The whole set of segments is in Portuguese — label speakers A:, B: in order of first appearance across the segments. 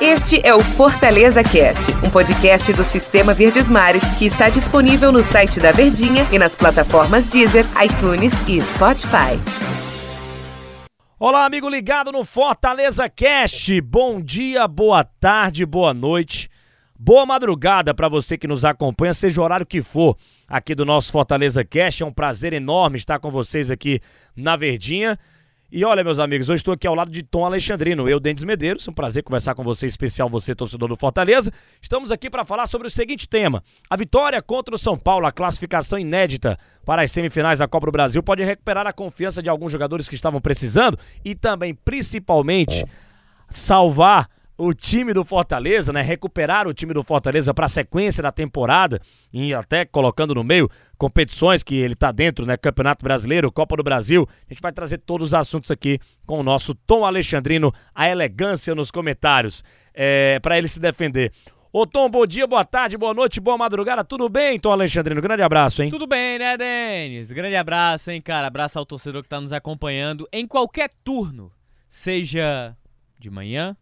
A: Este é o Fortaleza Cast, um podcast do Sistema Verdes Mares que está disponível no site da Verdinha e nas plataformas Deezer, iTunes e Spotify.
B: Olá, amigo ligado no Fortaleza Cast. Bom dia, boa tarde, boa noite. Boa madrugada para você que nos acompanha, seja o horário que for aqui do nosso Fortaleza Cast. É um prazer enorme estar com vocês aqui na Verdinha. E olha, meus amigos, hoje estou aqui ao lado de Tom Alexandrino, eu, Dendes Medeiros. É um prazer conversar com você, especial você, torcedor do Fortaleza. Estamos aqui para falar sobre o seguinte tema: a vitória contra o São Paulo, a classificação inédita para as semifinais da Copa do Brasil, pode recuperar a confiança de alguns jogadores que estavam precisando e também, principalmente, salvar o time do Fortaleza, né? Recuperar o time do Fortaleza para a sequência da temporada e até colocando no meio competições que ele tá dentro, né? Campeonato Brasileiro, Copa do Brasil. A gente vai trazer todos os assuntos aqui com o nosso Tom Alexandrino, a elegância nos comentários, é, para ele se defender. Ô Tom, bom dia, boa tarde, boa noite, boa madrugada, tudo bem, Tom Alexandrino? Grande abraço, hein?
C: Tudo bem, né, Denis? Grande abraço, hein, cara? Abraço ao torcedor que tá nos acompanhando em qualquer turno, seja de manhã,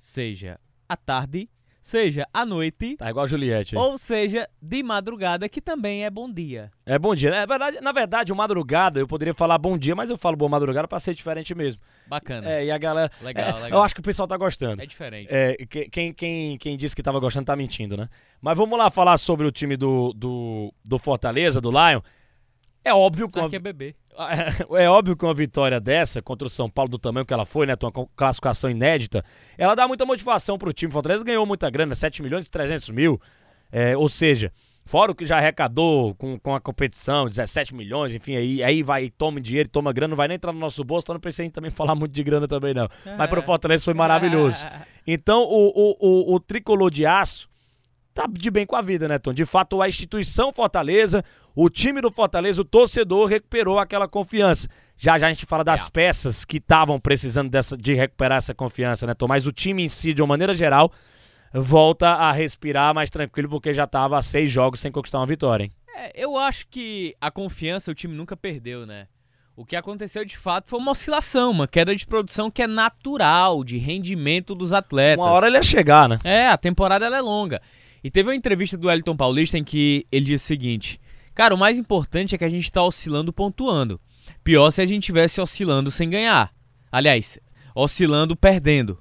C: seja à tarde, seja à noite.
B: Tá igual a Juliette.
C: Hein? Ou seja, de madrugada, que também é bom dia.
B: É bom dia. É verdade, na verdade, o madrugada, eu poderia falar bom dia, mas eu falo boa madrugada para ser diferente mesmo.
C: Bacana.
B: É, e a galera.
C: Legal,
B: é,
C: legal.
B: Eu acho que o pessoal tá gostando.
C: É diferente.
B: É, quem, quem, quem disse que tava gostando tá mentindo, né? Mas vamos lá falar sobre o time do, do, do Fortaleza, do Lion. É óbvio
C: que. Uma... é bebê.
B: É óbvio que uma vitória dessa contra o São Paulo do tamanho que ela foi, né? Uma classificação inédita, ela dá muita motivação pro time. O Fortaleza ganhou muita grana, 7 milhões e 300 mil. É, ou seja, fora o que já arrecadou com, com a competição, 17 milhões, enfim, aí, aí vai, toma dinheiro, toma grana, não vai nem entrar no nosso bolso, então não precisa também falar muito de grana também, não. Mas pro Fortaleza foi maravilhoso. Então, o, o, o, o tricolor de aço tá de bem com a vida, né, Tom? De fato, a instituição Fortaleza, o time do Fortaleza, o torcedor recuperou aquela confiança. Já já a gente fala das é. peças que estavam precisando dessa, de recuperar essa confiança, né, Tom? Mas o time em si, de uma maneira geral, volta a respirar mais tranquilo porque já estava a seis jogos sem conquistar uma vitória, hein?
C: É, eu acho que a confiança o time nunca perdeu, né? O que aconteceu de fato foi uma oscilação, uma queda de produção que é natural, de rendimento dos atletas.
B: Uma hora ele ia chegar, né?
C: É, a temporada ela é longa. E teve uma entrevista do Elton Paulista em que ele disse o seguinte: Cara, o mais importante é que a gente está oscilando pontuando. Pior se a gente tivesse oscilando sem ganhar. Aliás, oscilando perdendo.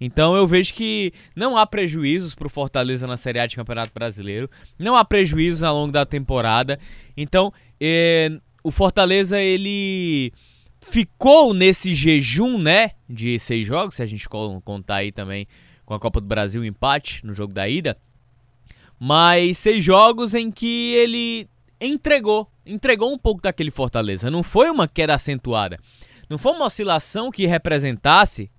C: Então eu vejo que não há prejuízos para o Fortaleza na Série A de Campeonato Brasileiro, não há prejuízos ao longo da temporada. Então é, o Fortaleza ele ficou nesse jejum, né, de seis jogos, se a gente contar aí também com a Copa do Brasil, empate no jogo da ida mas seis jogos em que ele entregou, entregou um pouco daquele Fortaleza. Não foi uma queda acentuada, não foi uma oscilação que representasse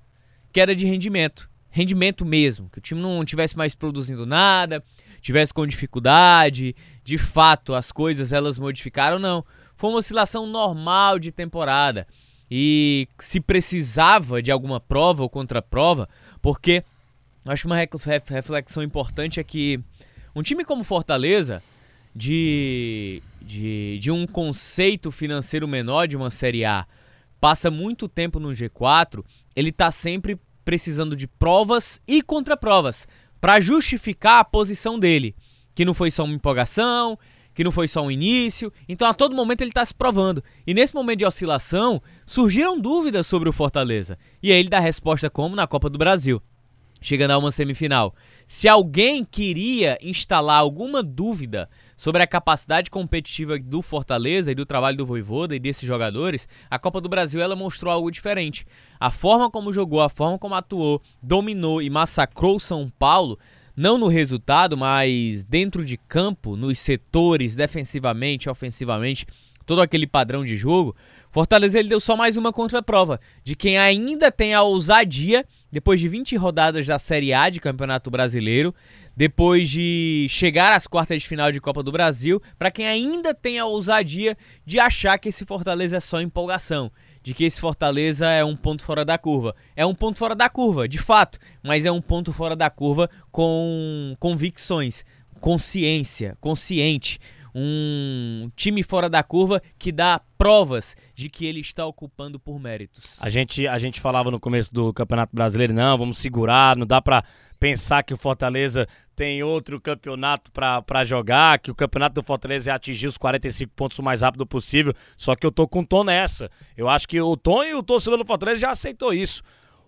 C: queda de rendimento, rendimento mesmo, que o time não tivesse mais produzindo nada, tivesse com dificuldade, de fato as coisas elas modificaram, não. Foi uma oscilação normal de temporada. E se precisava de alguma prova ou contraprova, porque acho uma reflexão importante é que um time como Fortaleza, de, de, de um conceito financeiro menor de uma Série A, passa muito tempo no G4, ele está sempre precisando de provas e contraprovas para justificar a posição dele, que não foi só uma empolgação, que não foi só um início. Então a todo momento ele está se provando. E nesse momento de oscilação, surgiram dúvidas sobre o Fortaleza. E aí ele dá resposta como na Copa do Brasil, chegando a uma semifinal. Se alguém queria instalar alguma dúvida sobre a capacidade competitiva do Fortaleza e do trabalho do Voivoda e desses jogadores, a Copa do Brasil ela mostrou algo diferente. A forma como jogou, a forma como atuou, dominou e massacrou São Paulo, não no resultado, mas dentro de campo, nos setores, defensivamente, ofensivamente, todo aquele padrão de jogo, Fortaleza ele deu só mais uma contraprova de quem ainda tem a ousadia, depois de 20 rodadas da Série A de Campeonato Brasileiro, depois de chegar às quartas de final de Copa do Brasil, para quem ainda tem a ousadia de achar que esse Fortaleza é só empolgação, de que esse Fortaleza é um ponto fora da curva. É um ponto fora da curva, de fato, mas é um ponto fora da curva com convicções, consciência, consciente um time fora da curva que dá provas de que ele está ocupando por méritos.
B: A gente, a gente falava no começo do Campeonato Brasileiro, não, vamos segurar, não dá para pensar que o Fortaleza tem outro campeonato para jogar, que o campeonato do Fortaleza é atingir os 45 pontos o mais rápido possível. Só que eu tô com o Tom nessa. Eu acho que o Tom e o torcedor do Fortaleza já aceitou isso.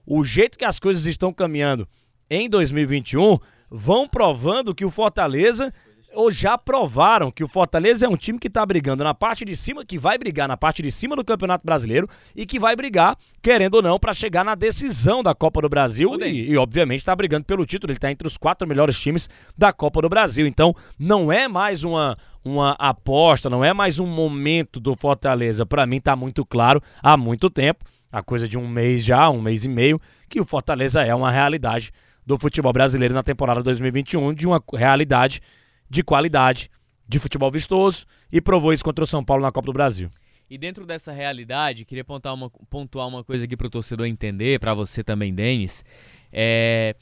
B: O jeito que as coisas estão caminhando em 2021 vão provando que o Fortaleza ou já provaram que o Fortaleza é um time que está brigando na parte de cima, que vai brigar na parte de cima do Campeonato Brasileiro e que vai brigar, querendo ou não, para chegar na decisão da Copa do Brasil e, e, obviamente, está brigando pelo título. Ele está entre os quatro melhores times da Copa do Brasil. Então, não é mais uma, uma aposta, não é mais um momento do Fortaleza. Para mim, está muito claro há muito tempo, a coisa de um mês já, um mês e meio, que o Fortaleza é uma realidade do futebol brasileiro na temporada 2021, de uma realidade de qualidade, de futebol vistoso e provou isso contra o São Paulo na Copa do Brasil.
C: E dentro dessa realidade, queria pontuar uma, pontuar uma coisa aqui para o torcedor entender, para você também, Denis. É,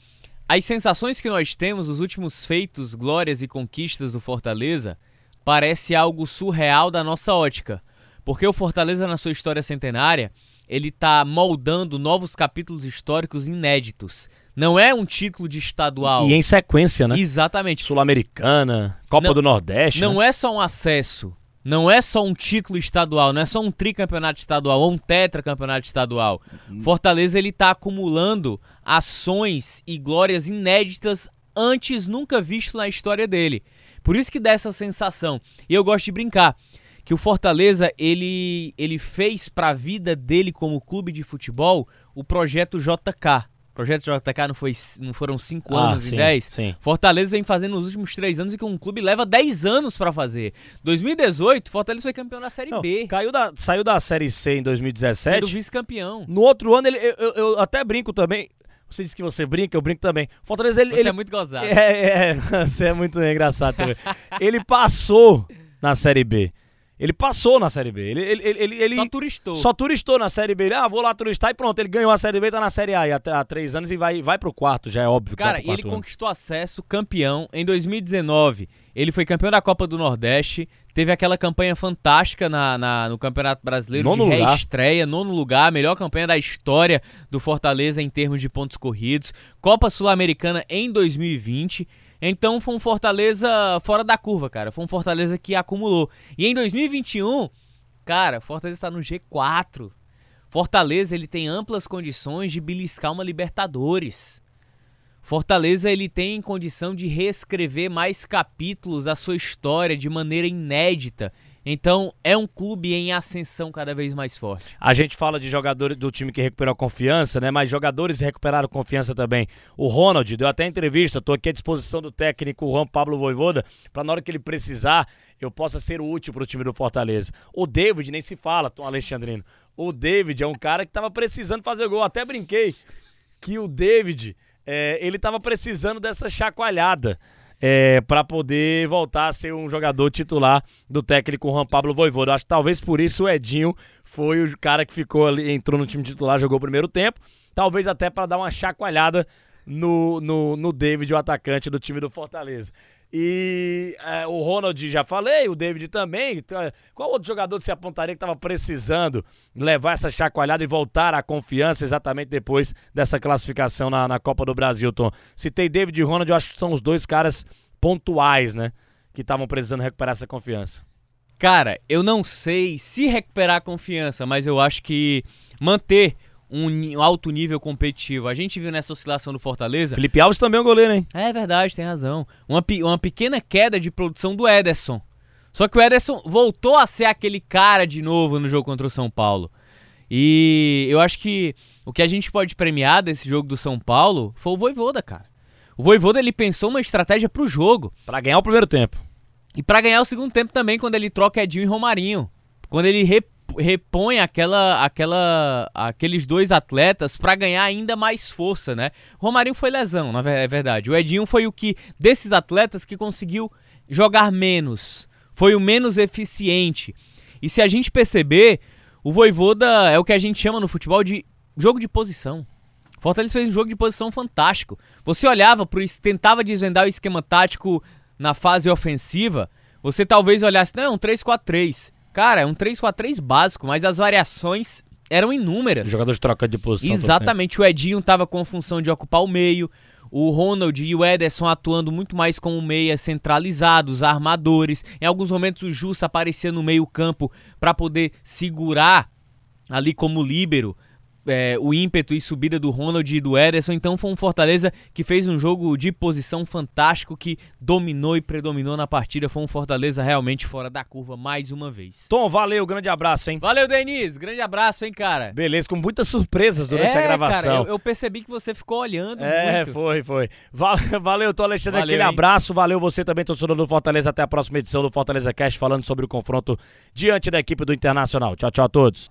C: as sensações que nós temos dos últimos feitos, glórias e conquistas do Fortaleza parece algo surreal da nossa ótica. Porque o Fortaleza, na sua história centenária, ele está moldando novos capítulos históricos inéditos. Não é um título de estadual.
B: E em sequência, né?
C: Exatamente.
B: Sul-Americana, Copa
C: não,
B: do Nordeste.
C: Não
B: né?
C: é só um acesso. Não é só um título estadual, não é só um tricampeonato estadual ou um tetracampeonato estadual. Hum. Fortaleza ele está acumulando ações e glórias inéditas antes nunca visto na história dele. Por isso que dá essa sensação. E eu gosto de brincar que o Fortaleza ele ele fez para a vida dele como clube de futebol o projeto JK projeto JK não, foi, não foram 5 ah, anos sim, e 10. Fortaleza vem fazendo nos últimos 3 anos e que um clube leva 10 anos para fazer. 2018, Fortaleza foi campeão da Série
B: não,
C: B.
B: Caiu da, saiu da Série C em 2017. Sendo
C: vice-campeão.
B: No outro ano, ele, eu, eu, eu até brinco também. Você disse que você brinca, eu brinco também. Fortaleza, ele.
C: Você
B: ele,
C: é muito gozado.
B: É, é, você é muito engraçado também. ele passou na Série B. Ele passou na Série B. Ele, ele, ele, ele,
C: só turistou.
B: Só turistou na Série B. Ele, ah, vou lá turistar e pronto. Ele ganhou a Série B, tá na Série A há, há três anos e vai, vai pro quarto, já é óbvio.
C: Cara, e ele anos. conquistou acesso campeão em 2019. Ele foi campeão da Copa do Nordeste. Teve aquela campanha fantástica na, na no Campeonato Brasileiro
B: nono
C: de
B: reestreia,
C: nono lugar, melhor campanha da história do Fortaleza em termos de pontos corridos. Copa Sul-Americana em 2020. Então foi um Fortaleza fora da curva, cara. Foi um Fortaleza que acumulou. E em 2021, cara, Fortaleza está no G4. Fortaleza ele tem amplas condições de beliscar uma Libertadores. Fortaleza ele tem condição de reescrever mais capítulos da sua história de maneira inédita então, é um clube em ascensão cada vez mais forte.
B: A gente fala de jogadores do time que recuperou confiança, né? Mas jogadores recuperaram confiança também. O Ronald deu até entrevista, estou aqui à disposição do técnico Juan Pablo Voivoda, para na hora que ele precisar, eu possa ser útil para o time do Fortaleza. O David nem se fala, Tom Alexandrino. O David é um cara que estava precisando fazer gol. Até brinquei que o David, é, ele estava precisando dessa chacoalhada é, para poder voltar a ser um jogador titular do técnico Juan Pablo Voivoda. Acho que talvez por isso o Edinho foi o cara que ficou ali, entrou no time titular, jogou o primeiro tempo. Talvez até para dar uma chacoalhada no, no, no David, o atacante do time do Fortaleza. E é, o Ronald já falei, o David também. Então, qual outro jogador que você apontaria que estava precisando levar essa chacoalhada e voltar à confiança exatamente depois dessa classificação na, na Copa do Brasil, Tom? Citei David e Ronald, eu acho que são os dois caras pontuais, né? Que estavam precisando recuperar essa confiança.
C: Cara, eu não sei se recuperar a confiança, mas eu acho que manter um alto nível competitivo. A gente viu nessa oscilação do Fortaleza.
B: Felipe Alves também é um goleiro, hein?
C: É verdade, tem razão. Uma, uma pequena queda de produção do Ederson. Só que o Ederson voltou a ser aquele cara de novo no jogo contra o São Paulo. E eu acho que o que a gente pode premiar desse jogo do São Paulo foi o Voivoda, cara. O Voivoda ele pensou uma estratégia pro jogo.
B: para ganhar o primeiro tempo.
C: E para ganhar o segundo tempo também, quando ele troca Edinho e Romarinho. Quando ele repõe aquela, aquela, aqueles dois atletas para ganhar ainda mais força, né? Romarinho foi lesão, na é verdade. O Edinho foi o que desses atletas que conseguiu jogar menos, foi o menos eficiente. E se a gente perceber, o Voivoda é o que a gente chama no futebol de jogo de posição. Fortaleza fez um jogo de posição fantástico. Você olhava para tentava desvendar o esquema tático na fase ofensiva, você talvez olhasse, não, é um 3-4-3. Cara, é um 3-4-3 básico, mas as variações eram inúmeras.
B: Jogadores trocando de posição.
C: Exatamente, o Edinho estava com a função de ocupar o meio, o Ronald e o Ederson atuando muito mais como meias centralizados, armadores. Em alguns momentos o Jussa aparecia no meio campo para poder segurar ali como líbero é, o ímpeto e subida do Ronald e do Ederson. Então foi um Fortaleza que fez um jogo de posição fantástico, que dominou e predominou na partida. Foi um Fortaleza realmente fora da curva mais uma vez.
B: Tom, valeu, grande abraço, hein?
C: Valeu, Denis, grande abraço, hein, cara.
B: Beleza, com muitas surpresas durante
C: é,
B: a gravação.
C: Cara, eu, eu, percebi que você ficou olhando
B: é,
C: muito.
B: foi, foi. Valeu, Tom Alexandre, valeu, aquele hein? abraço. Valeu você também, torcedor do Fortaleza. Até a próxima edição do Fortaleza Cast, falando sobre o confronto diante da equipe do Internacional. Tchau, tchau a todos.